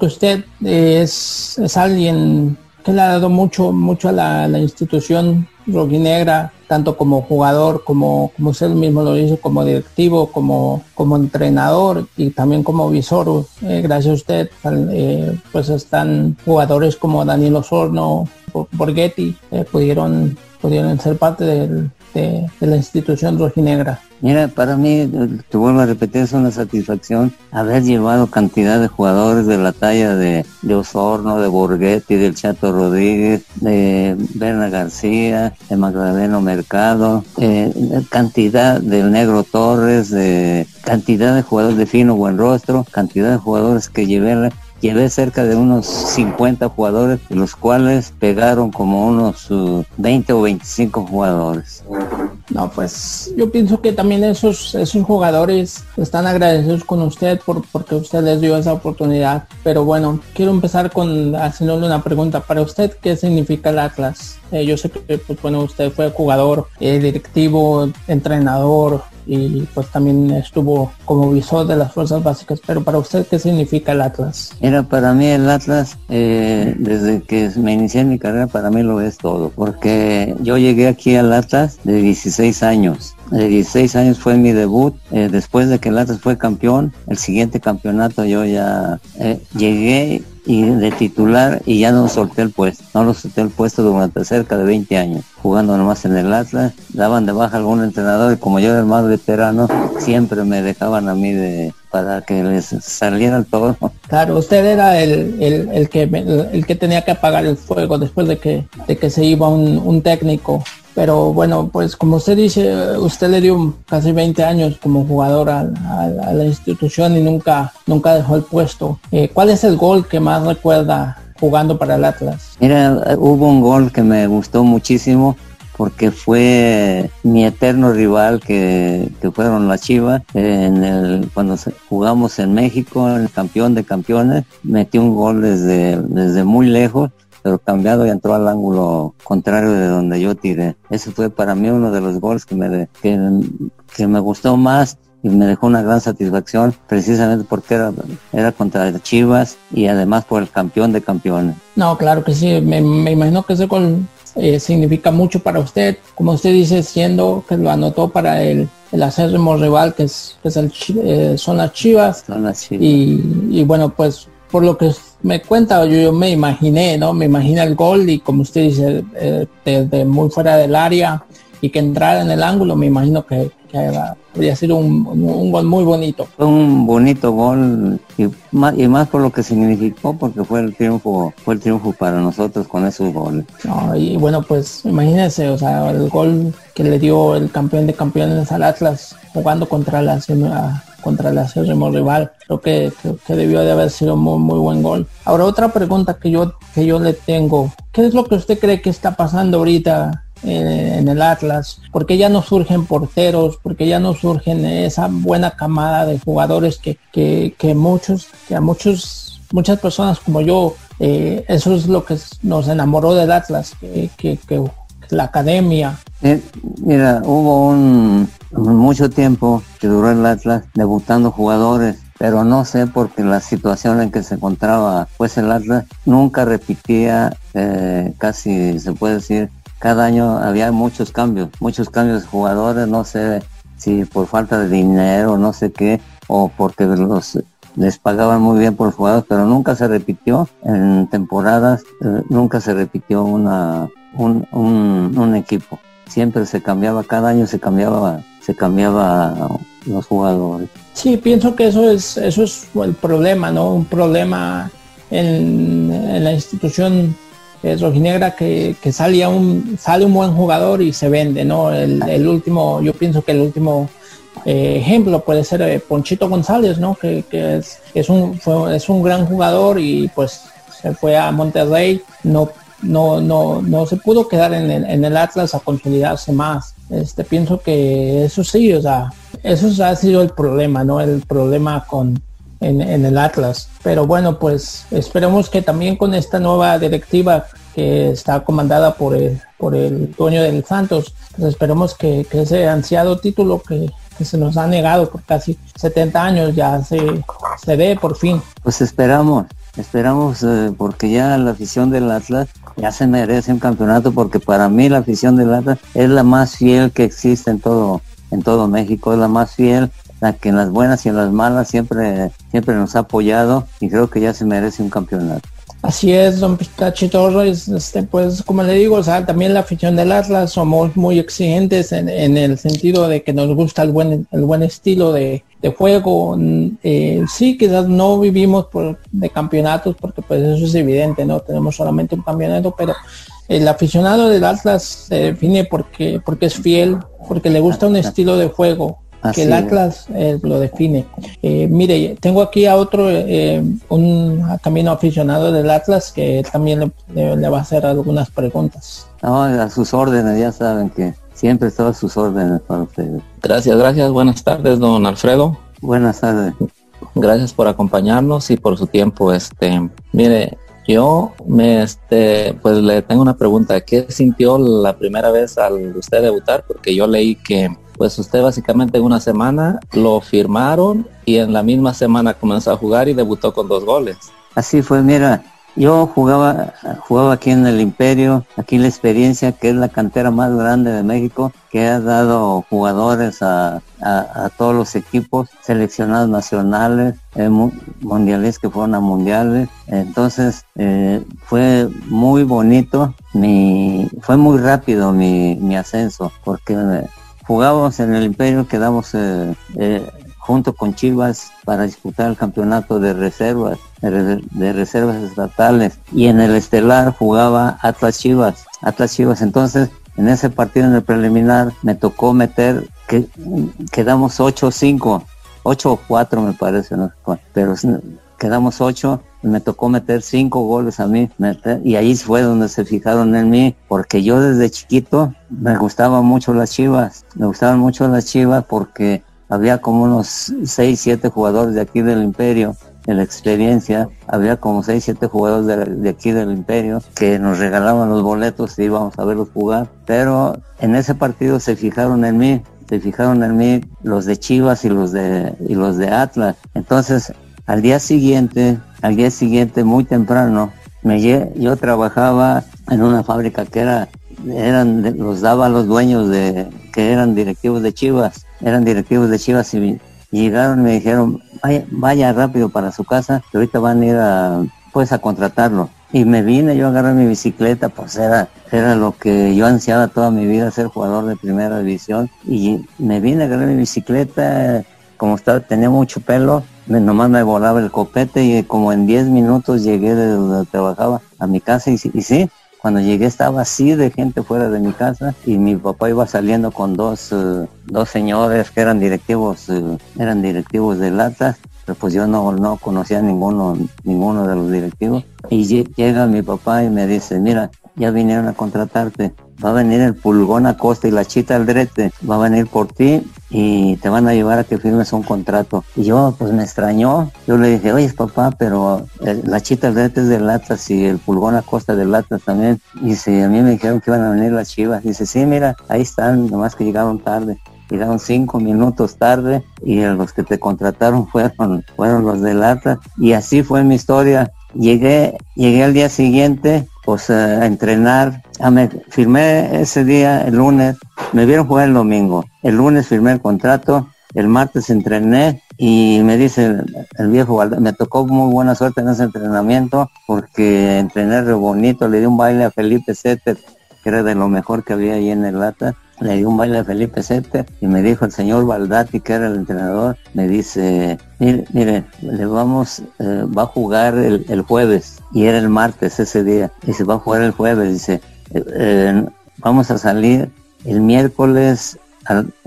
que usted es, es alguien le ha dado mucho, mucho a la, la institución rojinegra, tanto como jugador, como, como usted mismo lo dice, como directivo, como, como entrenador y también como visor. Eh, gracias a usted, eh, pues están jugadores como Daniel Osorno, Borghetti, eh, pudieron, pudieron ser parte del, de, la institución rojinegra. Mira, para mí, te vuelvo a repetir, es una satisfacción haber llevado cantidad de jugadores de la talla de, de Osorno, de Borghetti, del Chato Rodríguez, de Berna García, de Magdaleno Mercado, eh, cantidad del Negro Torres, de cantidad de jugadores de fino buen rostro, cantidad de jugadores que llevé llevé cerca de unos 50 jugadores, los cuales pegaron como unos uh, 20 o 25 jugadores. No, pues yo pienso que también esos, esos jugadores están agradecidos con usted por, porque usted les dio esa oportunidad. Pero bueno, quiero empezar con haciéndole una pregunta. Para usted, ¿qué significa el Atlas? Eh, yo sé que, pues bueno, usted fue jugador, eh, directivo, entrenador, y pues también estuvo como visor de las fuerzas básicas. Pero para usted, ¿qué significa el Atlas? Era para mí el Atlas, eh, desde que me inicié mi carrera, para mí lo es todo, porque yo llegué aquí al Atlas de 16 años. De 16 años fue mi debut. Eh, después de que el Atlas fue campeón, el siguiente campeonato yo ya eh, llegué y de titular y ya no solté el puesto. No lo solté el puesto durante cerca de 20 años, jugando nomás en el Atlas. Daban de baja algún entrenador y como yo era el más veterano, siempre me dejaban a mí de para que les saliera el todo. Claro, usted era el, el, el que el, el, que tenía que apagar el fuego después de que, de que se iba un, un técnico. Pero bueno, pues como usted dice, usted le dio casi 20 años como jugador a, a, a la institución y nunca, nunca dejó el puesto. Eh, ¿Cuál es el gol que más recuerda jugando para el Atlas? Mira, hubo un gol que me gustó muchísimo porque fue mi eterno rival que, que fueron las Chivas en cuando jugamos en México el campeón de campeones metí un gol desde desde muy lejos pero cambiado y entró al ángulo contrario de donde yo tiré. Ese fue para mí uno de los goles que me, que, que me gustó más y me dejó una gran satisfacción precisamente porque era, era contra Chivas y además por el campeón de campeones. No, claro que sí, me, me imagino que ese gol eh, significa mucho para usted, como usted dice, siendo que lo anotó para el, el acérrimo rival que es, que es el, eh, son las Chivas. Son las Chivas. Y, y bueno, pues por lo que me cuenta, yo, yo, me imaginé, ¿no? Me imaginé el gol y como usted dice, eh, desde muy fuera del área y que entrara en el ángulo, me imagino que, que podría ser un, un, un, gol muy bonito. Fue un bonito gol y más, y más por lo que significó, porque fue el triunfo, fue el triunfo para nosotros con esos goles. No, y bueno, pues imagínense, o sea, el gol que le dio el campeón de campeones al Atlas jugando contra la contra el acérrimo rival. Creo que, que, que, debió de haber sido muy, muy buen gol. Ahora otra pregunta que yo, que yo le tengo. ¿Qué es lo que usted cree que está pasando ahorita en, en el Atlas? porque ya no surgen porteros? porque ya no surgen esa buena camada de jugadores que, que, que muchos, que a muchos, muchas personas como yo, eh, eso es lo que nos enamoró del Atlas, que, que la academia. Eh, mira, hubo un mucho tiempo que duró el Atlas debutando jugadores, pero no sé porque la situación en que se encontraba pues el Atlas nunca repetía, eh, casi se puede decir, cada año había muchos cambios, muchos cambios de jugadores, no sé si por falta de dinero, no sé qué, o porque los les pagaban muy bien por los jugadores, pero nunca se repitió en temporadas, eh, nunca se repitió una un, un, un, equipo. Siempre se cambiaba, cada año se cambiaba, se cambiaba los jugadores. Sí, pienso que eso es, eso es el problema, ¿no? Un problema en, en la institución es rojinegra que, que sale un, sale un buen jugador y se vende, ¿no? El, el último, yo pienso que el último eh, ejemplo puede ser eh, Ponchito González, ¿no? Que, que es, es, un, fue, es un gran jugador y pues se fue a Monterrey, no no, no, no se pudo quedar en el, en el Atlas a consolidarse más. Este, pienso que eso sí, o sea, eso ha sido el problema, ¿no? El problema con, en, el Atlas. Pero bueno, pues esperemos que también con esta nueva directiva que está comandada por el, por el dueño del Santos, pues esperemos que, ese ansiado título que, se nos ha negado por casi 70 años ya se, se dé por fin. Pues esperamos, esperamos eh, porque ya la afición del Atlas ya se merece un campeonato porque para mí la afición del Atlas es la más fiel que existe en todo en todo México, es la más fiel la que en las buenas y en las malas siempre, siempre nos ha apoyado y creo que ya se merece un campeonato. Así es, don Pitachi Torres, este, pues como le digo, o sea, también la afición del Atlas somos muy exigentes en, el sentido de que nos gusta el buen, el buen estilo de, juego. Eh, sí, quizás no vivimos por, de campeonatos porque pues eso es evidente, ¿no? Tenemos solamente un campeonato, pero el aficionado del Atlas se define porque, porque es fiel, porque le gusta un estilo de juego que el Atlas eh, lo define. Eh, mire, tengo aquí a otro, eh, un también aficionado del Atlas que también le, va a hacer algunas preguntas. a sus órdenes, ya saben que siempre estoy a sus órdenes para ustedes. Gracias, gracias. Buenas tardes, don Alfredo. Buenas tardes. Gracias por acompañarnos y por su tiempo. Este, mire, yo me, este, pues le tengo una pregunta. ¿Qué sintió la primera vez al usted debutar? Porque yo leí que pues usted básicamente en una semana lo firmaron y en la misma semana comenzó a jugar y debutó con dos goles. Así fue, mira, yo jugaba, jugaba aquí en el Imperio, aquí la experiencia que es la cantera más grande de México, que ha dado jugadores a, todos los equipos seleccionados nacionales, eh, mundiales que fueron a mundiales. Entonces eh, fue muy bonito, mi, fue muy rápido mi, mi ascenso, porque jugábamos en el Imperio, quedamos eh, eh, junto con Chivas para disputar el campeonato de reservas, de, reservas estatales. Y en el Estelar jugaba Atlas Chivas, Atlas Chivas. Entonces, en ese partido en el preliminar me tocó meter que quedamos 8-5, 8 o 4 me parece, ¿no? pero quedamos 8 me tocó meter cinco goles a mí y ahí fue donde se fijaron en mí porque yo desde chiquito me gustaban mucho las chivas me gustaban mucho las chivas porque había como unos seis siete jugadores de aquí del imperio en la experiencia había como seis siete jugadores de, aquí del imperio que nos regalaban los boletos y íbamos a verlos jugar pero en ese partido se fijaron en mí se fijaron en mí los de Chivas y los de y los de Atlas. Entonces al día siguiente al día siguiente, muy temprano, me yo trabajaba en una fábrica que era, eran, los daba los dueños de, que eran directivos de Chivas, eran directivos de Chivas y, llegaron y me dijeron, vaya, vaya rápido para su casa, que ahorita van a ir a, pues a contratarlo. Y me vine, yo agarré mi bicicleta, pues era, era lo que yo ansiaba toda mi vida, ser jugador de primera división. Y me vine, agarré mi bicicleta, como estaba, tenía mucho pelo, nomás me volaba el copete y como en 10 minutos llegué de donde trabajaba a mi casa y, sí, cuando llegué estaba así de gente fuera de mi casa y mi papá iba saliendo con dos, eh, dos señores que eran directivos, eh, eran directivos de Lata, pero pues yo no, no conocía ninguno, ninguno de los directivos. Y llega mi papá y me dice, mira, ya vinieron a contratarte, va a venir el pulgón Acosta y la chita Aldrete, va a venir por ti y te van a llevar a que firmes un contrato. Y yo pues me extrañó, yo le dije, oye papá, pero la chita Aldrete es de Latas y el pulgón Acosta de Latas también. Y dice, a mí me dijeron que iban a venir las chivas. Dice, sí, mira, ahí están, nomás que llegaron tarde llegaron cinco minutos tarde y los que te contrataron fueron, fueron los de Lata y así fue mi historia. Llegué, llegué al día siguiente pues a entrenar. Ah, me firmé ese día, el lunes, me vieron jugar el domingo. El lunes firmé el contrato, el martes entrené y me dice el, viejo, me tocó muy buena suerte en ese entrenamiento porque entrené re bonito, le di un baile a Felipe Setter, que era de lo mejor que había ahí en el Lata le di un baile a Felipe Sete y me dijo el señor Baldati, que era el entrenador, me dice, mire, mire le vamos, eh, va a jugar el, jueves, y era el martes ese día, y se va a jugar el jueves, dice, eh, eh, vamos a salir el miércoles,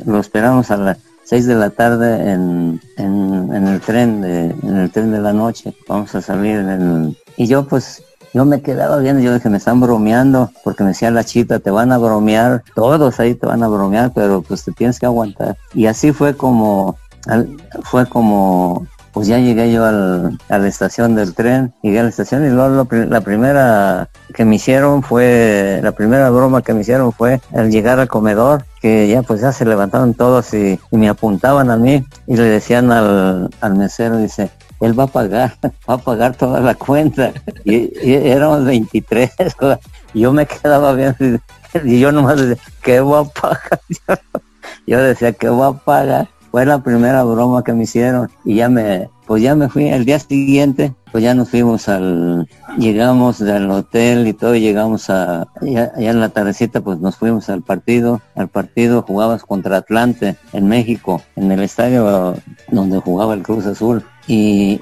lo esperamos a las 6 de la tarde en, en, el tren de, en el tren de la noche, vamos a salir en el, y yo pues yo me quedaba viendo, yo dije, me están bromeando, porque me decía la chita, te van a bromear, todos ahí te van a bromear, pero pues te tienes que aguantar. Y así fue como, fue como pues ya llegué yo al, a la estación del tren, llegué a la estación y luego la primera que me hicieron fue, la primera broma que me hicieron fue al llegar al comedor, que ya pues ya se levantaron todos y, me apuntaban a mí y le decían al, al mesero, dice, él va a pagar, va a pagar toda la cuenta. Y, éramos 23, y yo me quedaba bien y yo nomás decía, ¿qué voy a pagar? Yo decía, ¿qué voy a pagar? Fue la primera broma que me hicieron y ya me, pues ya me fui. El día siguiente, pues ya nos fuimos al, llegamos del hotel y todo, llegamos a, ya, en la tardecita, pues nos fuimos al partido. Al partido jugabas contra Atlante en México, en el estadio donde jugaba el Cruz Azul. Y,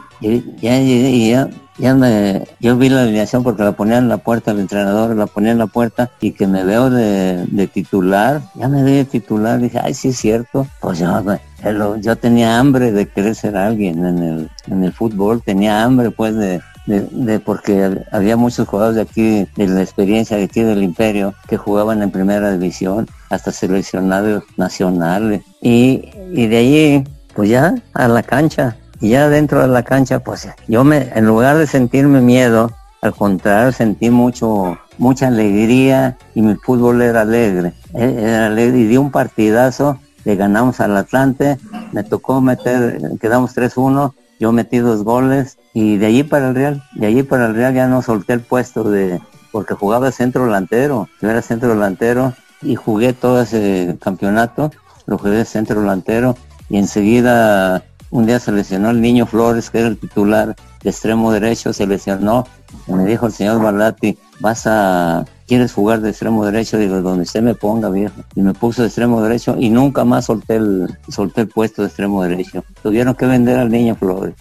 ya ya, ya me, yo vi la alineación porque la ponía en la puerta, el entrenador la ponía en la puerta y que me veo de, de titular, ya me vi de titular, dije, ay, sí es cierto, pues yo, yo tenía hambre de querer ser alguien en el, en el fútbol, tenía hambre pues de, de, porque había muchos jugadores de aquí, de la experiencia de aquí del imperio, que jugaban en primera división, hasta seleccionados nacionales. Y, y de ahí, pues ya a la cancha, y ya dentro de la cancha, pues yo me, en lugar de sentirme miedo, al contrario, sentí mucho, mucha alegría y mi fútbol era alegre. E, era alegre y di un partidazo, le ganamos al Atlante, me tocó meter, quedamos 3-1, yo metí dos goles y de allí para el Real, de allí para el Real ya no solté el puesto de, porque jugaba centro delantero, yo era centro delantero y jugué todo ese campeonato, lo jugué centro delantero y enseguida un día se lesionó el niño Flores, que era el titular de extremo derecho, se lesionó. Y me dijo el señor Balati, vas a, ¿quieres jugar de extremo derecho? Digo, donde usted me ponga, viejo. Y me puso de extremo derecho y nunca más solté el, solté el puesto de extremo derecho. Tuvieron que vender al niño Flores.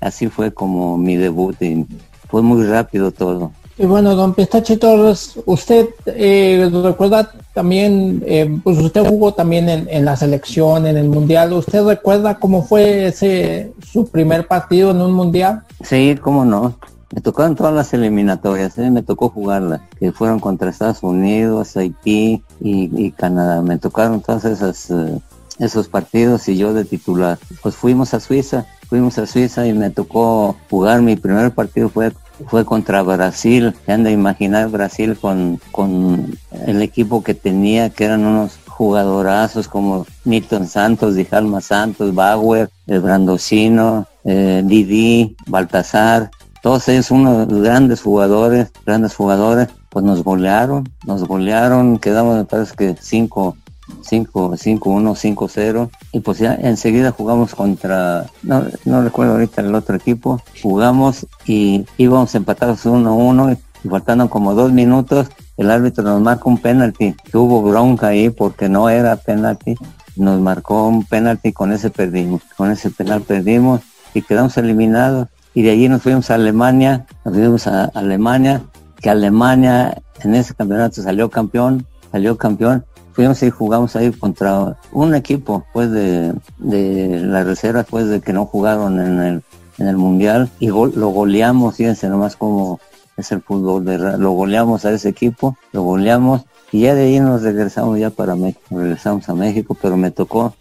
Así fue como mi debut y fue muy rápido todo. Y bueno, don Pistache Torres, usted eh, recuerda también, eh, pues usted jugó también en, la selección, en el mundial. ¿Usted recuerda cómo fue ese su primer partido en un mundial? Sí, cómo no. Me tocaron todas las eliminatorias, ¿eh? me tocó jugarlas, que fueron contra Estados Unidos, Haití y, Canadá. Me tocaron todos esos, eh, esos partidos y yo de titular. Pues fuimos a Suiza, fuimos a Suiza y me tocó jugar. Mi primer partido fue fue contra Brasil. Se han de imaginar Brasil con, con el equipo que tenía, que eran unos jugadorazos como Nilton Santos, Dijalma Santos, Bauer, el Brandocino, eh, Didi, Baltasar, todos ellos unos grandes jugadores, grandes jugadores, pues nos golearon, nos golearon, quedamos me parece que cinco 5, 5, 1, 5, 0. Y pues ya enseguida jugamos contra, no, no recuerdo ahorita el otro equipo, jugamos y íbamos empatados 1, 1 y faltando como dos minutos, el árbitro nos marca un penalti. Hubo bronca ahí porque no era penalti. Nos marcó un penalti con ese perdimos. Con ese penal perdimos y quedamos eliminados. Y de allí nos fuimos a Alemania, nos fuimos a Alemania, que Alemania en ese campeonato salió campeón, salió campeón fuimos y jugamos ahí contra un equipo pues de, de la reserva pues de que no jugaron en el, en el mundial y lo goleamos, fíjense nomás como es el fútbol, de, lo goleamos a ese equipo, lo goleamos y ya de ahí nos regresamos ya para México, regresamos a México, pero me tocó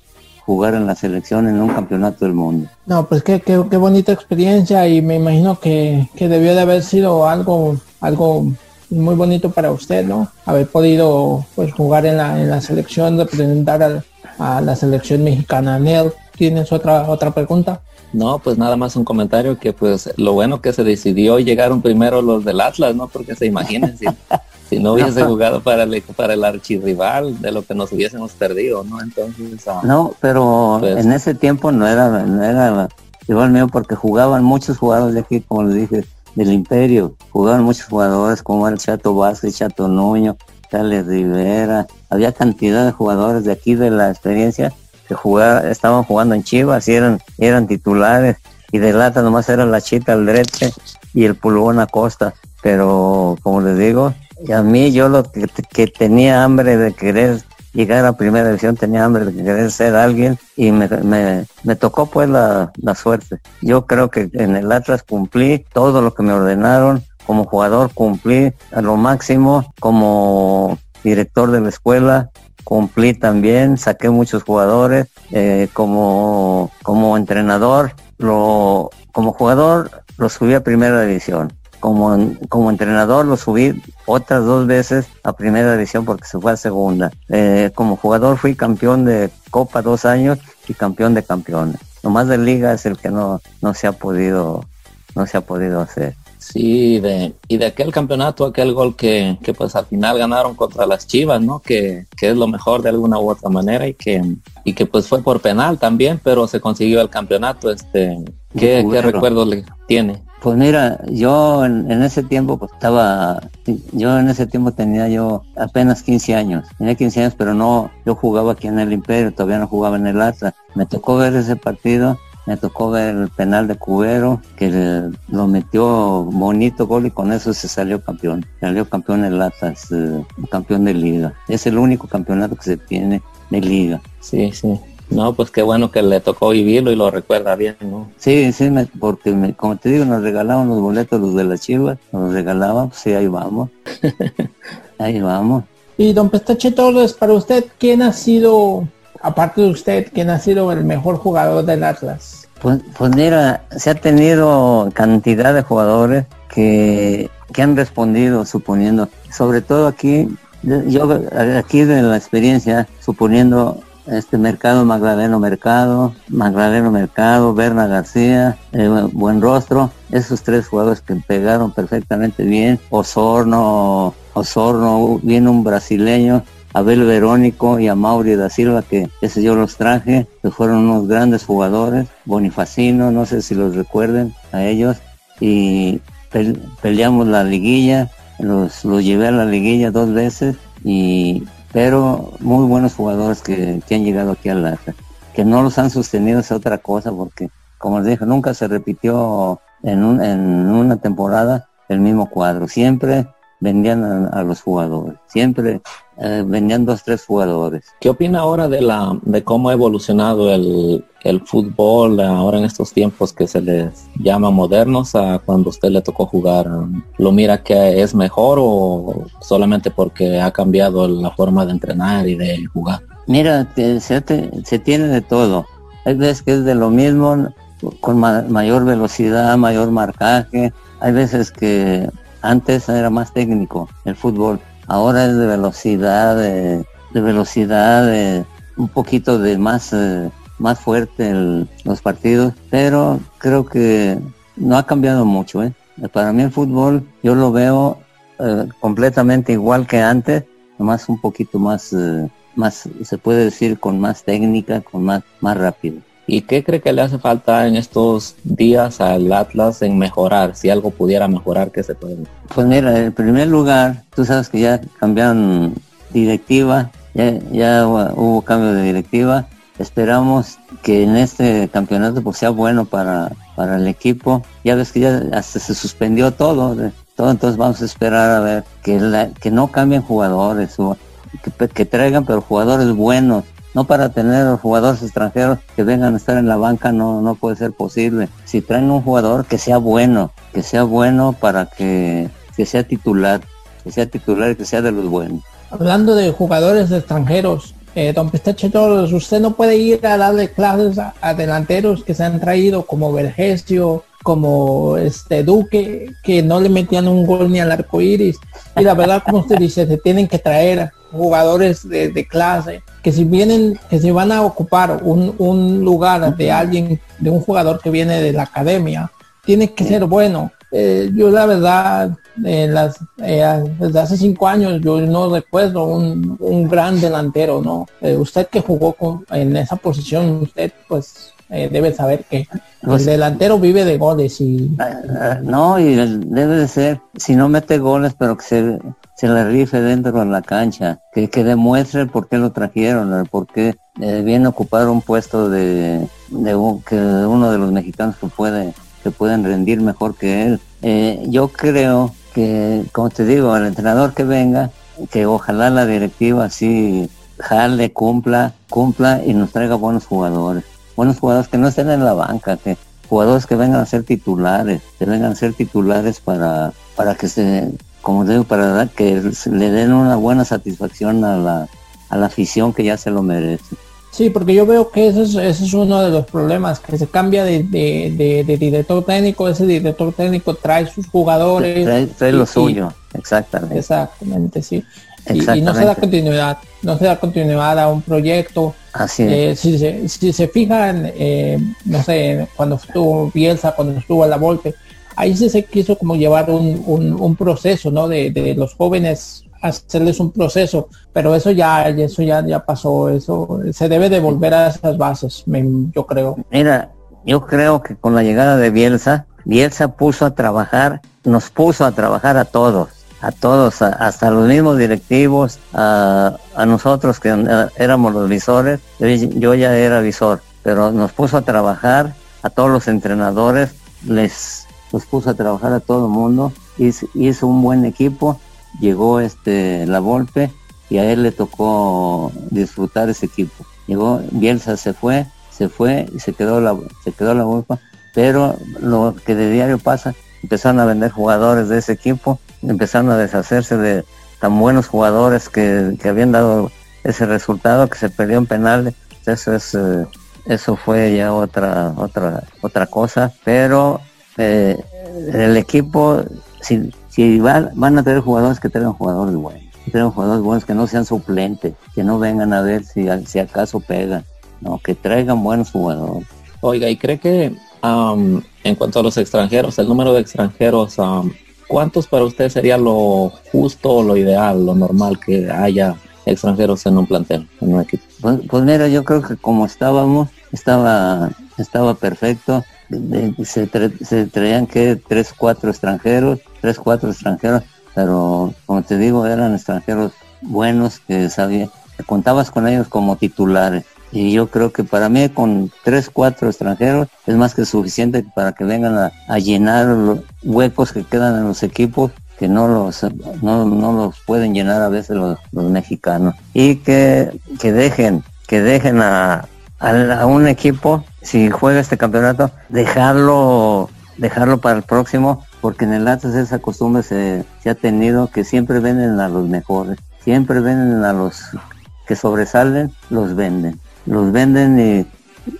jugar en la selección en un campeonato del mundo. No, pues qué, qué, qué bonita experiencia y me imagino que, que debió de haber sido algo, algo muy bonito para usted, ¿no? Haber podido pues jugar en la, en la selección, representar a, la selección mexicana. Nel, ¿tienes otra otra pregunta? No, pues nada más un comentario que pues lo bueno que se decidió llegaron primero los del Atlas, ¿no? Porque se imaginen si, no hubiese jugado para el para el archirrival de lo que nos hubiésemos perdido, ¿no? Entonces ah, No, pero pues en ese tiempo no era no era igual mío porque jugaban muchos jugadores de aquí, como le dije, del Imperio. Jugaban muchos jugadores como el Chato Vázquez, Chato Nuño, Charles Rivera. Había cantidad de jugadores de aquí de la experiencia que jugaban, estaban jugando en Chivas y eran, eran titulares. Y de lata nomás era la Chita Aldrete y el Pulgón Acosta. Pero como les digo, a mí yo lo que tenía hambre de querer llegar a primera división, tenía hambre de querer ser alguien y me, me, me tocó pues la, la, suerte. Yo creo que en el Atlas cumplí todo lo que me ordenaron, como jugador cumplí lo máximo, como director de la escuela cumplí también, saqué muchos jugadores, eh, como, como entrenador, lo, como jugador lo subí a primera división. Como, como entrenador lo subí otras dos veces a primera división porque se fue a segunda. Eh, como jugador fui campeón de Copa dos años y campeón de campeones. Nomás de liga es el que no, no se ha podido, no se ha podido hacer. Sí, de, y de aquel campeonato, aquel gol que, que pues al final ganaron contra las Chivas, ¿no? Que, que, es lo mejor de alguna u otra manera y que, y que pues fue por penal también, pero se consiguió el campeonato. Este, ¿qué, ¿qué recuerdo le tiene? Pues mira, yo en, ese tiempo pues estaba, yo en ese tiempo tenía yo apenas 15 años, tenía 15 años, pero no, yo jugaba aquí en el Imperio, todavía no jugaba en el Atlas. Me tocó ver ese partido me tocó ver el penal de Cubero, que lo metió bonito gol y con eso se salió campeón. Salió campeón el Atlas, eh, campeón de liga. Es el único campeonato que se tiene de liga. Sí, sí. No, pues qué bueno que le tocó vivirlo y lo recuerda bien, ¿no? Sí, sí, porque como te digo, nos regalaban los boletos los de la Chivas, nos regalaban, pues sí, ahí vamos. ahí vamos. Y don Pestache Torres, para usted, ¿quién ha sido aparte de usted, ¿quién ha sido el mejor jugador del Atlas? Pues, pues mira, se ha tenido cantidad de jugadores que, que han respondido, suponiendo, sobre todo aquí, yo aquí de la experiencia, suponiendo este mercado Magdaleno Mercado, Magdaleno Mercado, Berna García, eh, Buen Rostro, esos tres jugadores que pegaron perfectamente bien, Osorno, Osorno, viene un brasileño Abel Verónico y a Mauri da Silva, que ese yo los traje, que fueron unos grandes jugadores, Bonifacino, no sé si los recuerden a ellos, y peleamos la liguilla, los, los llevé a la liguilla dos veces, y pero muy buenos jugadores que, han llegado aquí al Lata. Que no los han sostenido es otra cosa, porque como les dije, nunca se repitió en, en una temporada el mismo cuadro. Siempre vendían a, los jugadores. Siempre eh, vendían dos, tres jugadores. ¿Qué opina ahora de la de cómo ha evolucionado el, el fútbol ahora en estos tiempos que se les llama modernos a cuando usted le tocó jugar? ¿Lo mira que es mejor o solamente porque ha cambiado la forma de entrenar y de jugar? Mira, se, se tiene de todo. Hay veces que es de lo mismo, con mayor velocidad, mayor marcaje. Hay veces que antes era más técnico el fútbol, ahora es de velocidad, de, velocidad, de un poquito de más, eh, más fuerte los partidos, pero creo que no ha cambiado mucho. ¿eh? Para mí el fútbol yo lo veo eh, completamente igual que antes, nomás un poquito más, más, se puede decir con más técnica, con más, más rápido. ¿Y qué cree que le hace falta en estos días al Atlas en mejorar? Si algo pudiera mejorar, ¿qué se puede? Pues mira, en primer lugar, tú sabes que ya cambiaron directiva, ya, ya hubo cambio de directiva. Esperamos que en este campeonato pues sea bueno para, para el equipo. Ya ves que ya hasta se suspendió todo, todo entonces vamos a esperar a ver que, la, que no cambien jugadores, que, que traigan pero jugadores buenos no para tener jugadores extranjeros que vengan a estar en la banca no, no puede ser posible. Si traen un jugador que sea bueno, que sea bueno para que, que sea titular, que sea titular y que sea de los buenos. Hablando de jugadores extranjeros, eh, don Pestache Torres, usted no puede ir a darle clases a, delanteros que se han traído como Vergesio, como este Duque, que no le metían un gol ni al arco iris. Y la verdad, como usted dice, se tienen que traer jugadores de, clase, que si vienen, que si van a ocupar un, un, lugar de alguien, de un jugador que viene de la academia, tiene que ser bueno. Eh, yo la verdad, las, eh, desde hace cinco años yo no recuerdo un, un gran delantero, ¿no? Eh, usted que jugó con, en esa posición, usted pues debe saber que el pues delantero vive de goles y... Ah, ah, no, y debe de ser, si no mete goles, pero que se se le rife dentro de la cancha, que, que demuestre por qué lo trajeron, por qué eh, viene a ocupar un puesto de, de que uno de los mexicanos que puede que pueden rendir mejor que él. Eh, yo creo que, como te digo, al entrenador que venga, que ojalá la directiva así jale, cumpla, cumpla y nos traiga buenos jugadores. Buenos jugadores que no estén en la banca, que jugadores que vengan a ser titulares, que vengan a ser titulares para, para que se, como digo, para que le den una buena satisfacción a la, a la afición que ya se lo merece. Sí, porque yo veo que ese es, ese es uno de los problemas, que se cambia de, de, director técnico, ese director técnico trae sus jugadores. Trae, lo suyo, exactamente. Exactamente, sí. Y, no se da continuidad, no se da continuidad a un proyecto. Así es. Eh, si, se, fijan, eh, no sé, cuando estuvo Bielsa, cuando estuvo a la Volpe, ahí sí se quiso como llevar un, un, proceso, ¿no? De, de, los jóvenes hacerles un proceso, pero eso ya, eso ya, ya pasó, eso se debe de volver a esas bases, yo creo. Mira, yo creo que con la llegada de Bielsa, Bielsa puso a trabajar, nos puso a trabajar a todos, a todos, hasta los mismos directivos, a, nosotros que éramos los visores, yo, ya era visor, pero nos puso a trabajar a todos los entrenadores, les los puso a trabajar a todo el mundo, hizo, hizo un buen equipo llegó este la Volpe y a él le tocó disfrutar ese equipo. Llegó, Bielsa se fue, se fue y se quedó la, se quedó la Volpe, pero lo que de diario pasa, empezaron a vender jugadores de ese equipo, empezaron a deshacerse de tan buenos jugadores que, habían dado ese resultado que se perdió en penales. Eso es eh, eso fue ya otra otra otra cosa, pero eh, el equipo si si van, van a tener jugadores que tengan jugadores buenos, que tengan jugadores buenos que no sean suplentes, que no vengan a ver si, si acaso pegan, no, que traigan buenos jugadores. Oiga, ¿y cree que en cuanto a los extranjeros, el número de extranjeros, ¿cuántos para usted sería lo justo lo ideal, lo normal que haya extranjeros en un plantel, en un equipo? Pues, pues mira, yo creo que como estábamos, estaba, estaba perfecto se, se, traían que tres, cuatro extranjeros, tres, cuatro extranjeros, pero como te digo, eran extranjeros buenos que sabía, contabas con ellos como titulares. Y yo creo que para mí con tres, cuatro extranjeros es más que suficiente para que vengan a, llenar los huecos que quedan en los equipos que no los no, los pueden llenar a veces los, mexicanos y que, que dejen que dejen a, a, un equipo, si juega este campeonato, dejarlo, dejarlo para el próximo, porque en el Atlas esa costumbre se, ha tenido que siempre venden a los mejores, siempre venden a los que sobresalen, los venden. Los venden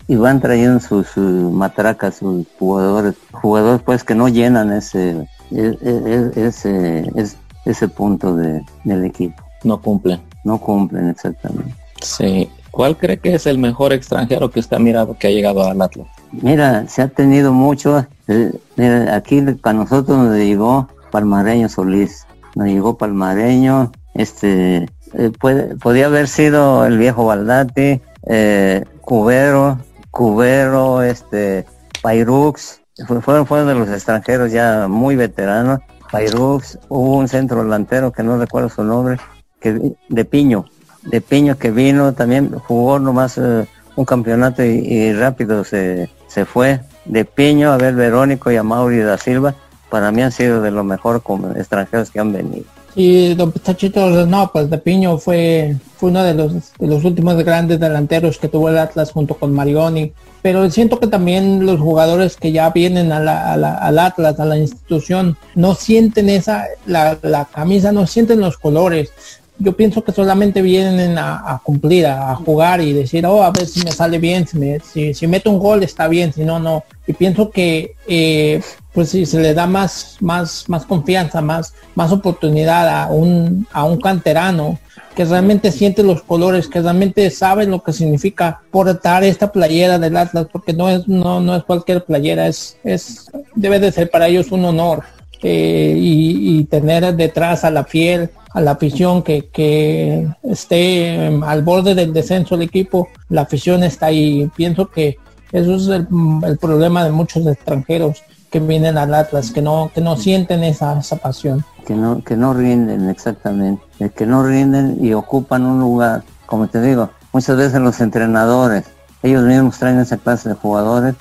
y, van trayendo sus, matracas, sus jugadores, jugadores pues que no llenan ese, e, e, e, ese, ese, ese punto de, del equipo. No cumplen. No cumplen exactamente. Sí, ¿Cuál cree que es el mejor extranjero que usted ha mirado que ha llegado al Atlas? Mira, se ha tenido mucho. Eh, aquí para nosotros nos llegó Palmareño Solís. Nos llegó Palmareño. Este, eh, puede, podía haber sido el viejo Baldati, eh, Cubero, Cubero, este, Pairux. Fueron, fueron de los extranjeros ya muy veteranos. Pairux, hubo un centro delantero que no recuerdo su nombre, que de Piño, de Peño que vino, también jugó nomás eh, un campeonato y, rápido se, se, fue. De Peño a ver Verónico y a Mauri da Silva, para mí han sido de los mejores extranjeros que han venido. Y don Pistachito, no, pues de Piño fue, fue uno de los, los últimos grandes delanteros que tuvo el Atlas junto con Marioni. Pero siento que también los jugadores que ya vienen al Atlas, a la institución, no sienten esa, la, la camisa, no sienten los colores yo pienso que solamente vienen a, cumplir, a, jugar y decir, oh, a ver si me sale bien, si, me, si, meto un gol está bien, si no, no. Y pienso que, eh, pues si se le da más, más, más confianza, más, más oportunidad a un, a un canterano que realmente siente los colores, que realmente sabe lo que significa portar esta playera del Atlas, porque no es, no, no es cualquier playera, es, es, debe de ser para ellos un honor. Eh, y tener detrás a la fiel a la afición que, que esté em, al borde del descenso del equipo, la afición está ahí. Pienso que eso es el, problema de muchos extranjeros que vienen al Atlas, que no, que no sienten esa, esa pasión. Que no, que no rinden exactamente, que no rinden y ocupan un lugar, como te digo, muchas veces los entrenadores, ellos mismos traen esa clase de jugadores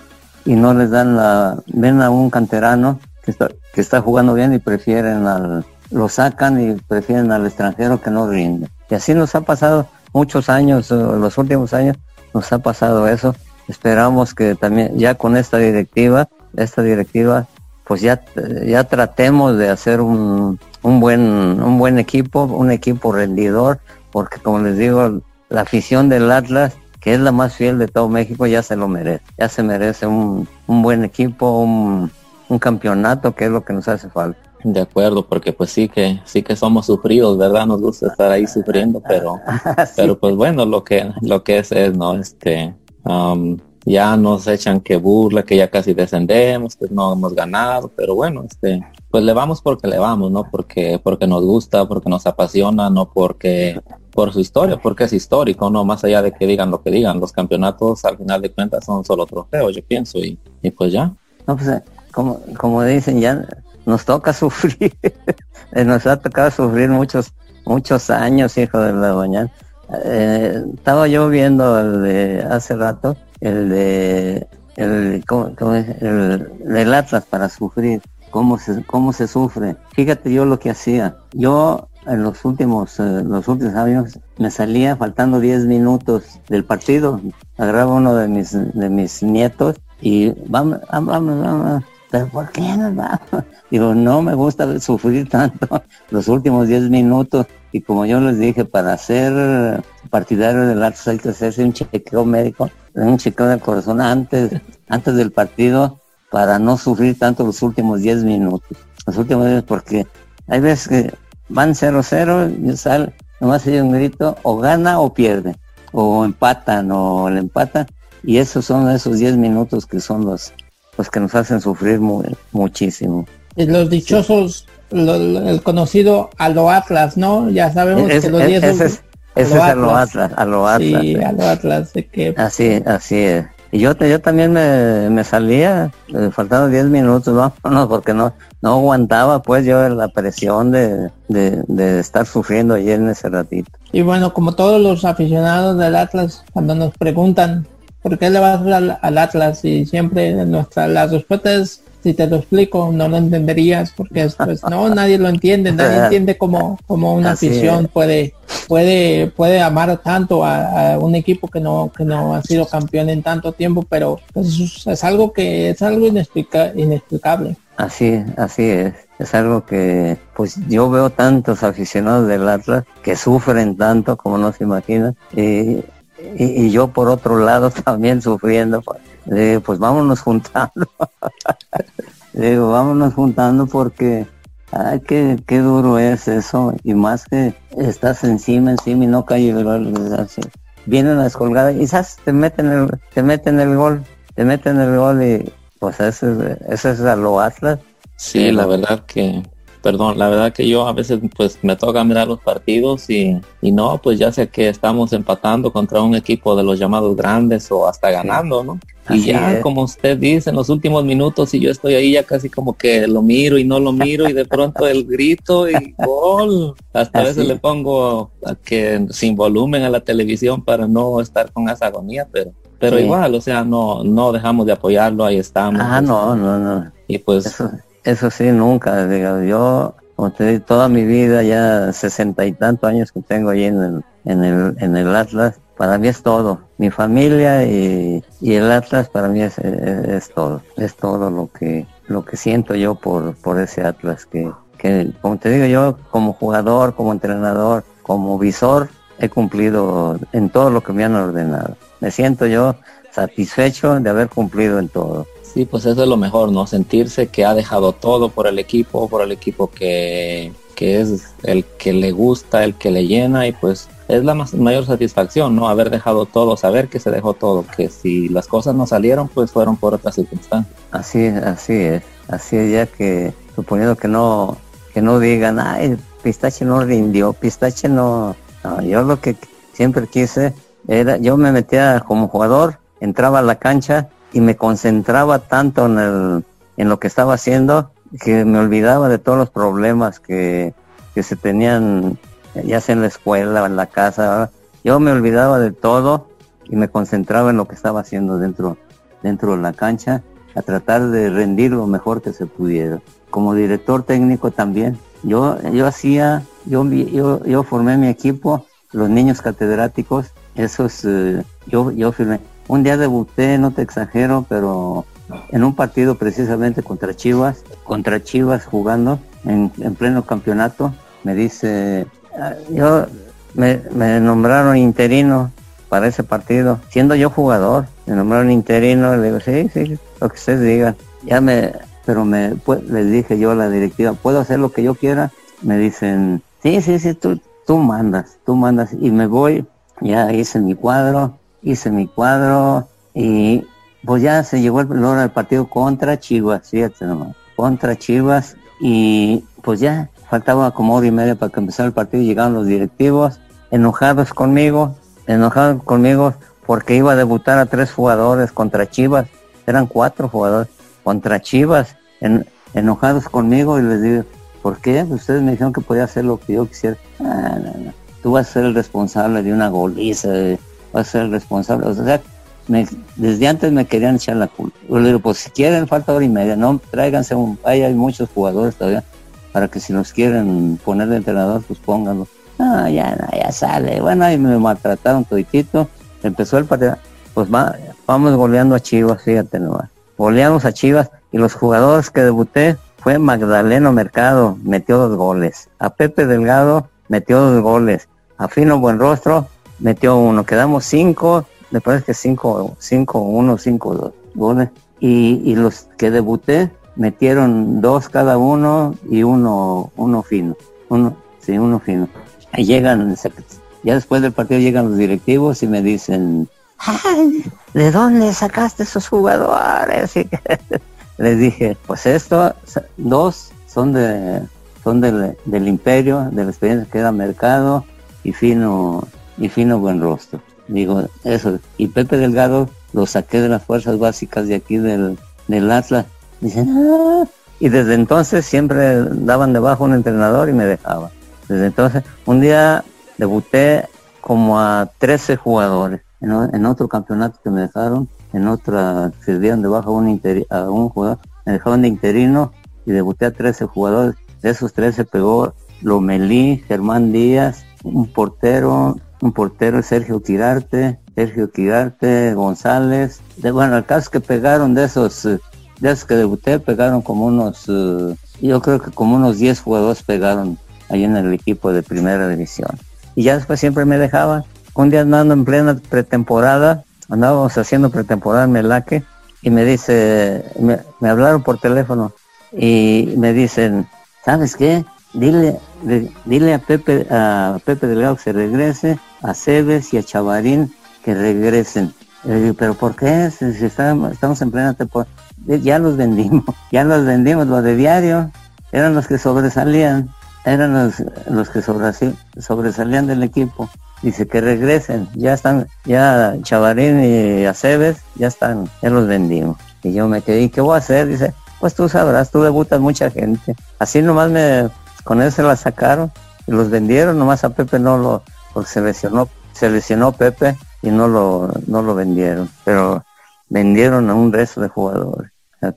y no les dan la, ven a un canterano que está, que está jugando bien y prefieren al, lo sacan y prefieren al extranjero que no rinde. Y así nos ha pasado muchos años, los últimos años nos ha pasado eso esperamos que también ya con esta directiva, esta directiva, pues ya, ya tratemos de hacer un, un buen, un buen equipo, un equipo rendidor, porque como les digo, la afición del Atlas, que es la más fiel de todo México, ya se lo merece, ya se merece un, un buen equipo, un, un campeonato, que es lo que nos hace falta. De acuerdo, porque pues sí que sí que somos sufridos, ¿verdad? Nos gusta estar ahí sufriendo, pero pero pues bueno, lo que lo que es es no este um, ya nos echan que burla, que ya casi descendemos, que no hemos ganado, pero bueno, este pues le vamos porque le vamos, no porque porque nos gusta, porque nos apasiona, no porque por su historia, porque es histórico, no más allá de que digan lo que digan, los campeonatos al final de cuentas son solo trofeos, yo pienso y, y pues ya. No, pues eh, como como dicen ya nos toca sufrir, eh, nos ha tocado sufrir muchos, muchos años, hijo de la mañana. Eh, estaba yo viendo el de hace rato, el de el, ¿cómo, el, Atlas para sufrir, cómo se, cómo se sufre. Fíjate yo lo que hacía. Yo en los últimos, eh, los últimos años me salía faltando 10 minutos del partido. Agarraba uno de mis, de mis nietos y vamos, vamos, vamos, pero ¿por qué no vamos? Digo, no me gusta sufrir tanto los últimos 10 minutos. Y como yo les dije, para ser partidario del Atlas hay que hacerse un chequeo médico, un chequeo del corazón antes, antes del partido para no sufrir tanto los últimos 10 minutos. Los últimos 10 porque hay veces que van 0-0 y sale, nomás hay un grito, o gana o pierde, o empatan o le empatan. Y esos son esos 10 minutos que son los, los que nos hacen sufrir muchísimo los dichosos, el conocido a lo Atlas, ¿no? Ya sabemos que los 10 Ese es, ese es a lo Atlas, a lo Atlas. Sí, a lo Atlas, de que... Así, así es. Y yo, yo también me, me salía, eh, faltando 10 minutos, no, porque no, no aguantaba pues yo la presión de, de, estar sufriendo ahí en ese ratito. Y bueno, como todos los aficionados del Atlas, cuando nos preguntan por qué le vas al, al Atlas y siempre nuestra, la respuesta es si te lo explico no lo entenderías porque pues no nadie lo entiende nadie entiende cómo, cómo una afición puede puede puede amar tanto a, un equipo que no que no ha sido campeón en tanto tiempo pero pues, es algo que es algo inexplicable. Así así es. Es algo que pues yo veo tantos aficionados del Atlas que sufren tanto como no se imaginan. Y, y yo por otro lado también sufriendo digo, pues vámonos juntando. digo, vámonos juntando porque, ay, qué, qué duro es eso. Y más que estás encima, encima y no cae Vienen las colgadas y ¿sabes? te meten el, te meten el gol, te meten el gol y pues ese, ese es a lo Atlas. Sí, la verdad que perdón, la verdad que yo a veces pues me toca mirar los partidos y, y no, pues ya sé que estamos empatando contra un equipo de los llamados grandes o hasta ganando, ¿no? Y ya, como usted dice, en los últimos minutos, y yo estoy ahí ya casi como que lo miro y no lo miro, y de pronto el grito y gol. Hasta a veces le pongo a que sin volumen a la televisión para no estar con esa agonía, pero pero igual, o sea, no no dejamos de apoyarlo, ahí estamos. Ah, no, no, no. Y pues eso sí, nunca, digo, yo, como te digo, toda mi vida, ya sesenta y tantos años que tengo ahí en el, en el, en el Atlas, para mí es todo. Mi familia y, y el Atlas para mí es, es, todo. Es todo lo que, lo que siento yo por, por ese Atlas que, que, como te digo yo, como jugador, como entrenador, como visor, he cumplido en todo lo que me han ordenado. Me siento yo satisfecho de haber cumplido en todo. Sí, pues eso es lo mejor, ¿no? Sentirse que ha dejado todo por el equipo, por el equipo que, que es el que le gusta, el que le llena y pues es la mayor satisfacción, ¿no? Haber dejado todo, saber que se dejó todo, que si las cosas no salieron, pues fueron por otras circunstancias. Así es, así es, así es ya que suponiendo que no, que no digan, ay, Pistache no rindió, Pistache no, yo lo que siempre quise era, yo me metía como jugador, entraba a la cancha y me concentraba tanto en, el, en lo que estaba haciendo que me olvidaba de todos los problemas que, que se tenían ya sea en la escuela en la casa. Yo me olvidaba de todo y me concentraba en lo que estaba haciendo dentro, dentro de la cancha a tratar de rendir lo mejor que se pudiera. Como director técnico también. Yo, yo hacía, yo, yo, yo formé mi equipo, los niños catedráticos, esos, eh, yo, yo firmé un día debuté, no te exagero, pero en un partido precisamente contra Chivas, contra Chivas jugando en, pleno campeonato, me dice, ah, yo me, nombraron interino para ese partido, siendo yo jugador, me nombraron interino, le digo, sí, sí, lo que ustedes digan. Ya me, pero me, pues, les dije yo a la directiva, ¿puedo hacer lo que yo quiera? Me dicen, sí, sí, sí, tú, tú mandas, tú mandas. Y me voy, ya hice mi cuadro, hice mi cuadro y pues ya se llegó el hora del partido contra Chivas, fíjate nomás, contra Chivas y pues ya faltaba como hora y media para que empezara el partido y llegaron los directivos enojados conmigo, enojados conmigo porque iba a debutar a tres jugadores contra Chivas, eran cuatro jugadores contra Chivas, enojados conmigo y les digo, ¿por qué? Ustedes me dijeron que podía hacer lo que yo quisiera. Ah, Tú vas a ser el responsable de una goliza, vas a ser responsable. O sea, desde antes me querían echar la culpa. Yo le digo, pues si quieren, falta hora y media, no, tráiganse un, ahí hay muchos jugadores todavía, para que si nos quieren poner de entrenador, pues pónganlo. Ah, ya, ya sale. Bueno, ahí me maltrataron toditito. Empezó el partido. Pues va, vamos goleando a Chivas, fíjate nomás. Goleamos a Chivas y los jugadores que debuté fue Magdaleno Mercado, metió dos goles. A Pepe Delgado metió dos goles. A Fino Buenrostro metió uno. Quedamos cinco me parece que 5, 5, 1, 5, 2 goles. Y, y los que debuté metieron dos cada uno y uno, uno fino. Uno, sí, uno fino. Y llegan, ya después del partido llegan los directivos y me dicen, Ay, ¿de dónde sacaste esos jugadores? Les dije, pues esto, dos son de son del, del imperio, de la experiencia que da mercado y fino, y fino buen rostro. Digo, eso. Y Pepe Delgado lo saqué de las fuerzas básicas de aquí del, del Atlas. Dicen, ah". Y desde entonces siempre daban debajo un entrenador y me dejaba. Desde entonces, un día debuté como a 13 jugadores. En, otro campeonato que me dejaron, en otra se dieron debajo a un, a un jugador, me dejaron de interino y debuté a 13 jugadores. De esos 13 pegó Lomelí, Germán Díaz, un portero, un portero Sergio Quirarte, Sergio Quirarte, González. Bueno, el caso que pegaron de esos, eh, de esos que debuté, pegaron como unos, eh, yo creo que como unos 10 jugadores pegaron ahí en el equipo de primera división. Y ya después siempre me dejaban. Un día andando en plena pretemporada, andábamos haciendo pretemporada en Melaque, y me dice, me hablaron por teléfono y me dicen, ¿sabes qué? Dile, dile a Pepe, a Pepe Delgado que se regrese, a Cebes y a Chavarín que regresen. pero ¿por qué? Si, estamos, en plena temporada. Ya los vendimos, ya los vendimos, los de diario, eran los que sobresalían, eran los, los que sobresalían del equipo. Dice que regresen, ya están, ya Chavarín y Aceves, ya están, ya los vendimos. Y yo me quedé, ¿y qué voy a hacer? Dice, pues tú sabrás, tú debutas mucha gente. Así nomás me con él se la sacaron y los vendieron, nomás a Pepe no lo, porque se lesionó, se lesionó Pepe y no lo, no lo vendieron, pero vendieron a un resto de jugadores.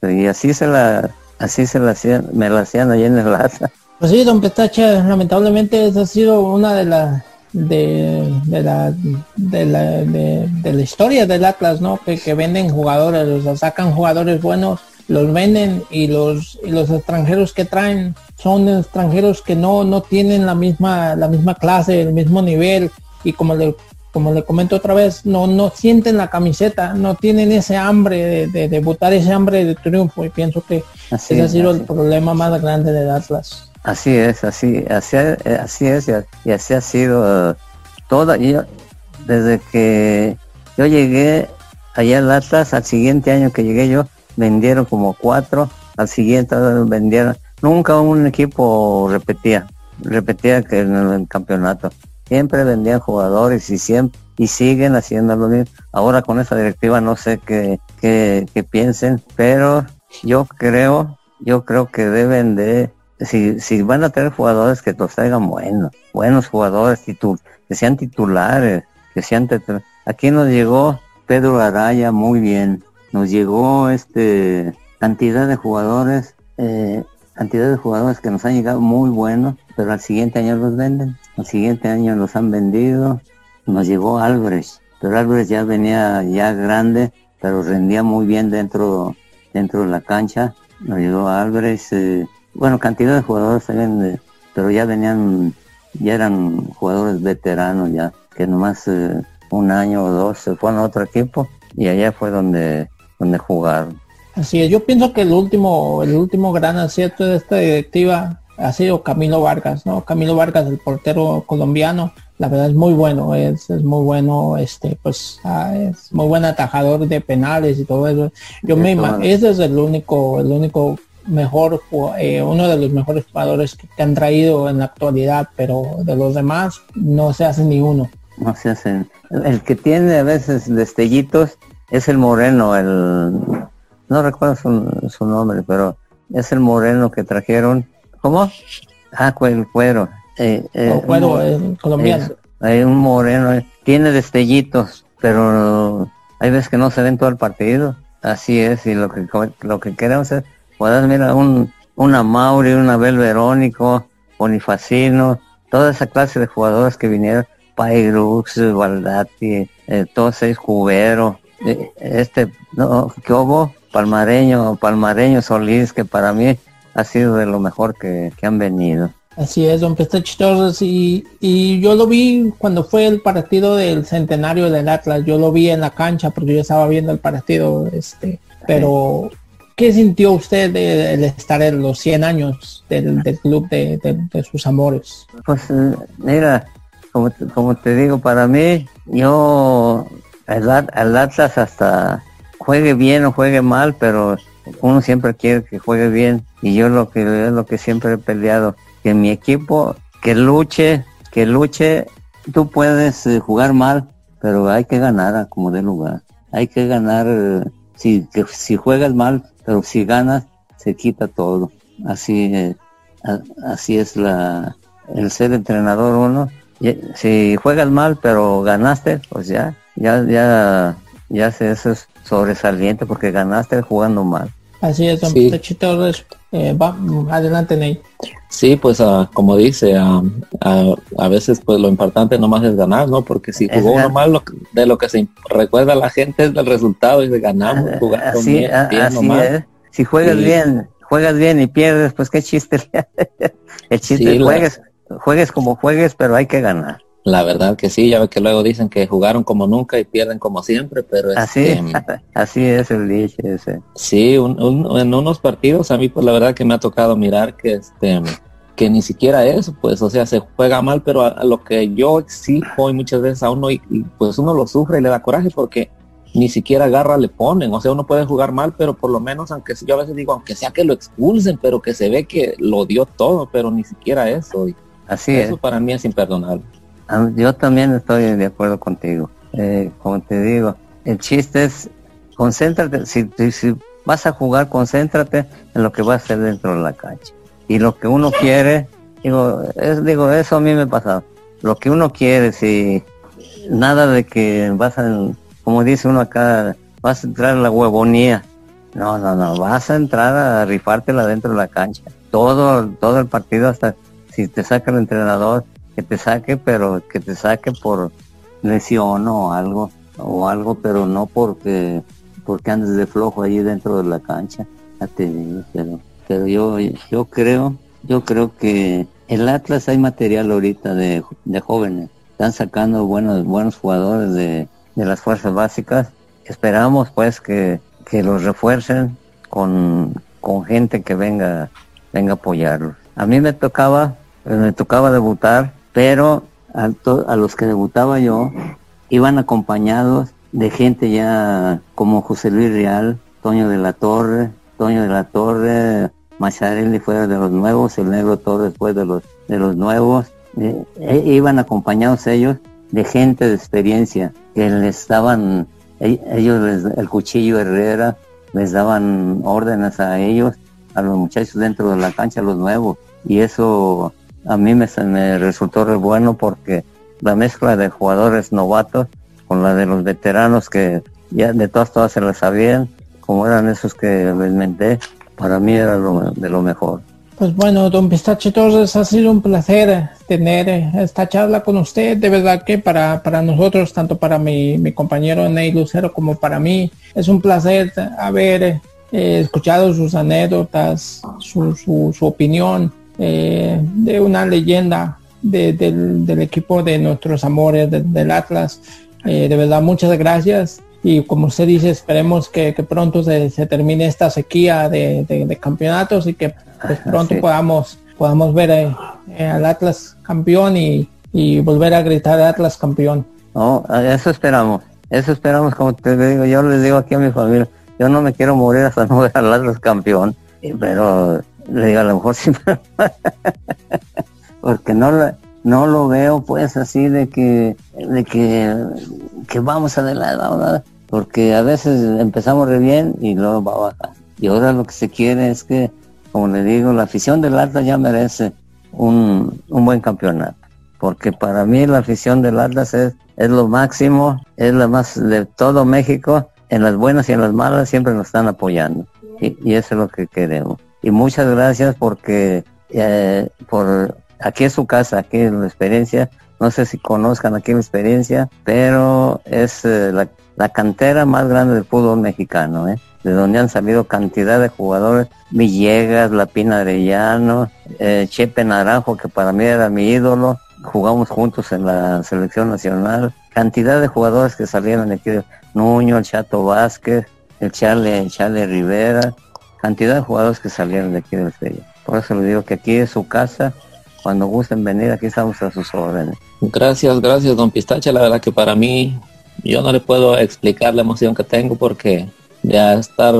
Y así se la, así se la hacían, me la hacían allí en el Atlas. Pues sí, don Petacha, lamentablemente esa ha sido una de las de, de, la de la de, la historia del Atlas, ¿no? Que, que venden jugadores, o sea, sacan jugadores buenos los venden y los, y los extranjeros que traen son extranjeros que no, no tienen la misma, la misma clase, el mismo nivel. Y como le, como le comento otra vez, no, no sienten la camiseta, no tienen ese hambre de, debutar, ese hambre de triunfo. Y pienso que ese ha sido el problema más grande del Atlas. Así es, así, así, así es y así ha sido uh, toda, yo, desde que yo llegué allá al Atlas, al siguiente año que llegué yo, vendieron como cuatro, al siguiente vendieron, nunca un equipo repetía, repetía que en el campeonato, siempre vendían jugadores y siempre y siguen haciendo lo mismo. Ahora con esa directiva no sé qué, qué, piensen, pero yo creo, yo creo que deben de, si, si van a tener jugadores que los traigan buenos, buenos jugadores, que sean titulares, que sean Aquí nos llegó Pedro Araya muy bien, nos llegó este cantidad de jugadores, eh, cantidad de jugadores que nos han llegado muy buenos, pero al siguiente año los venden, al siguiente año los han vendido, nos llegó Álvarez, pero Álvarez ya venía ya grande, pero rendía muy bien dentro, dentro de la cancha. Nos ayudó a Álvarez, eh, bueno, cantidad de jugadores también, pero ya venían, ya eran jugadores veteranos ya, que nomás eh, un año o dos se fueron a otro equipo y allá fue donde, donde jugaron. Así es, yo pienso que el último, el último gran acierto de esta directiva ha sido Camilo Vargas, ¿no? Camilo Vargas, el portero colombiano, la verdad es muy bueno, es, es muy bueno, este, pues ah, es muy buen atajador de penales y todo eso. Yo me ese es el único, el único mejor, eh, uno de los mejores jugadores que, han traído en la actualidad, pero de los demás no se hace ni uno. No se hacen. El que tiene a veces destellitos es el moreno, el no recuerdo su, su nombre, pero es el moreno que trajeron. ¿Cómo? Ah, el cuero. Eh, eh, cuero un, colombiano. hay un moreno, eh, tiene destellitos, pero hay veces que no se ven todo el partido. Así es, y lo que lo que queremos es poder mira un una Mauri, un Abel Verónico, Bonifacino, toda esa clase de jugadores que vinieron, Pairux, Baldati, eh, todos seis Cubero, eh, este, no, que hubo, Palmareño, Palmareño Solís, que para mí ha sido de lo mejor que, han venido. Así es, don Pestachi Torres, y, y yo lo vi cuando fue el partido del centenario del Atlas, yo lo vi en la cancha porque yo estaba viendo el partido, este, pero ¿qué sintió usted de, estar en los 100 años del, club de, sus amores? Pues eh, mira, como, como te digo, para mí, yo, el, Atlas hasta juegue bien o juegue mal, pero uno siempre quiere que juegue bien y yo lo que lo que siempre he peleado, que mi equipo que luche, que luche, tú puedes eh, jugar mal, pero hay que ganar como de lugar. Hay que ganar eh, si si juegas mal, pero si ganas se quita todo. Así eh, así es la el ser entrenador uno. Si juegas mal pero ganaste, pues ya ya ya ya se eso es sobresaliente porque ganaste jugando mal. Así es, don sí. eh, va, adelante Ney. Sí, pues uh, como dice, uh, uh, a veces pues lo importante nomás es ganar, ¿no? Porque si jugó uno mal, lo, de lo que se recuerda a la gente es del resultado y de ganamos, jugando así, bien, así es. Si juegas bien, juegas bien y pierdes, pues qué chiste. El chiste es juegues, juegues como juegues, pero hay que ganar. La verdad que sí, ya ve que luego dicen que jugaron como nunca y pierden como siempre, pero así, este, así es el dicho ese. Sí, en unos partidos a mí pues la verdad que me ha tocado mirar que este que ni siquiera eso, pues, o sea, se juega mal, pero a, lo que yo exijo y muchas veces a uno y, pues uno lo sufre y le da coraje porque ni siquiera garra le ponen, o sea, uno puede jugar mal, pero por lo menos, aunque yo a veces digo, aunque sea que lo expulsen, pero que se ve que lo dio todo, pero ni siquiera eso. Así eso para mí es imperdonable. Ah, yo también estoy de acuerdo contigo. Eh, como te digo, el chiste es concéntrate, si, si, vas a jugar, concéntrate en lo que va a hacer dentro de la cancha. Y lo que uno quiere, digo, es, digo, eso a mí me pasa. Lo que uno quiere, si nada de que vas a, como dice uno acá, vas a entrar a la huevonía. No, no, no, vas a entrar a rifártela dentro de la cancha. Todo, todo el partido hasta si te saca el entrenador, que te saque, pero que te saque por lesión o algo, o algo, pero no porque porque andes de flojo ahí dentro de la cancha. Pero, pero yo, yo creo, yo creo que el Atlas hay material ahorita de, de jóvenes. Están sacando buenos, buenos jugadores de, de las fuerzas básicas. Esperamos pues que, que los refuercen con, con gente que venga, venga a apoyarlos. A mí me tocaba, me tocaba debutar pero a, a los que debutaba yo iban acompañados de gente ya como José Luis Real, Toño de la Torre, Toño de la Torre, Macharelli fuera de los nuevos, el Negro Torres fue de los de los nuevos, eh, e, iban acompañados ellos de gente de experiencia que les daban e, ellos el cuchillo Herrera les daban órdenes a ellos, a los muchachos dentro de la cancha, los nuevos. Y eso a mí me, me resultó re bueno porque la mezcla de jugadores novatos con la de los veteranos que ya de todas todas se las sabían, como eran esos que les para mí era lo, de lo mejor. Pues bueno, don Pistache Torres, ha sido un placer tener esta charla con usted. De verdad que para, para nosotros, tanto para mi, mi compañero Ney Lucero como para mí, es un placer haber eh, escuchado sus anécdotas, su, su, opinión eh, de una leyenda del, equipo de nuestros amores del Atlas. Eh, de verdad, muchas gracias. Y como usted dice, esperemos que, pronto se, termine esta sequía de campeonatos y que pues pronto podamos, podamos ver eh, eh, al Atlas campeón y, volver a gritar Atlas campeón. No, eso esperamos, eso esperamos, como te digo, yo les digo aquí a mi familia, yo no me quiero morir hasta no ver al Atlas campeón, pero le digo a lo mejor sí, porque no no lo veo pues así de que, de que, que vamos adelante, porque a veces empezamos re bien y luego va a bajar. Y ahora lo que se quiere es que como le digo, la afición del Atlas ya merece un, buen campeonato. Porque para mí la afición del Atlas es, es lo máximo, es la más de todo México. En las buenas y en las malas siempre nos están apoyando. Y, eso es lo que queremos. Y muchas gracias porque eh, por aquí es su casa, aquí es la experiencia. No sé si conozcan aquí la experiencia, pero es eh, la, la, cantera más grande del fútbol mexicano. ¿eh? de donde han salido cantidad de jugadores, Villegas, Lapina Arellano, eh, Chepe Naranjo, que para mí era mi ídolo, jugamos juntos en la selección nacional, cantidad de jugadores que salieron aquí, Nuño, el Chato Vázquez, el Charlie, Charlie Rivera, cantidad de jugadores que salieron de aquí del Estrella. Por eso le digo que aquí es su casa, cuando gusten venir, aquí estamos a sus órdenes. Gracias, gracias, don Pistache. La verdad que para mí, yo no le puedo explicar la emoción que tengo porque ya estar,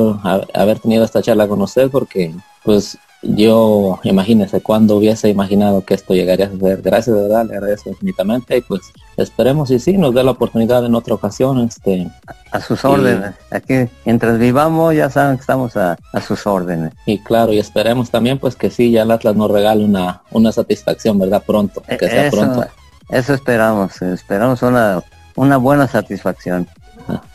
haber tenido esta charla con usted porque pues yo imagínese cuando hubiese imaginado que esto llegaría a ser. Gracias de verdad, le agradezco infinitamente y pues esperemos y sí nos dé la oportunidad en otra ocasión. Este, a sus órdenes. Aquí, mientras vivamos, ya saben que estamos a, sus órdenes. Y claro, y esperemos también pues que sí, ya el Atlas nos regale una, una satisfacción, ¿verdad? Pronto, que sea eso, pronto. Eso esperamos, esperamos una, una buena satisfacción.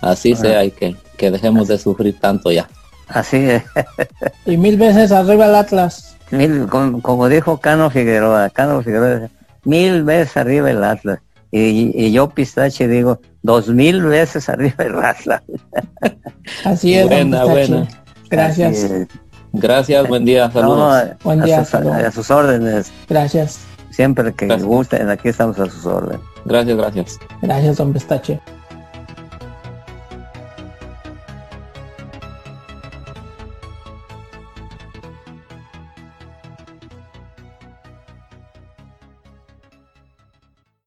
Así sea, hay que que dejemos de sufrir tanto ya. Así es. y mil veces arriba el Atlas. Mil, como, dijo Cano Figueroa, Cano Figueroa, mil veces arriba el Atlas. Y, yo, Pistache, digo, dos mil veces arriba el Atlas. Así es. Buena, buena. Gracias. Gracias, buen día, saludos. buen día, a sus, a sus, órdenes. Gracias. Siempre que gusten, aquí estamos a sus órdenes. Gracias, gracias. Gracias, don Pistache.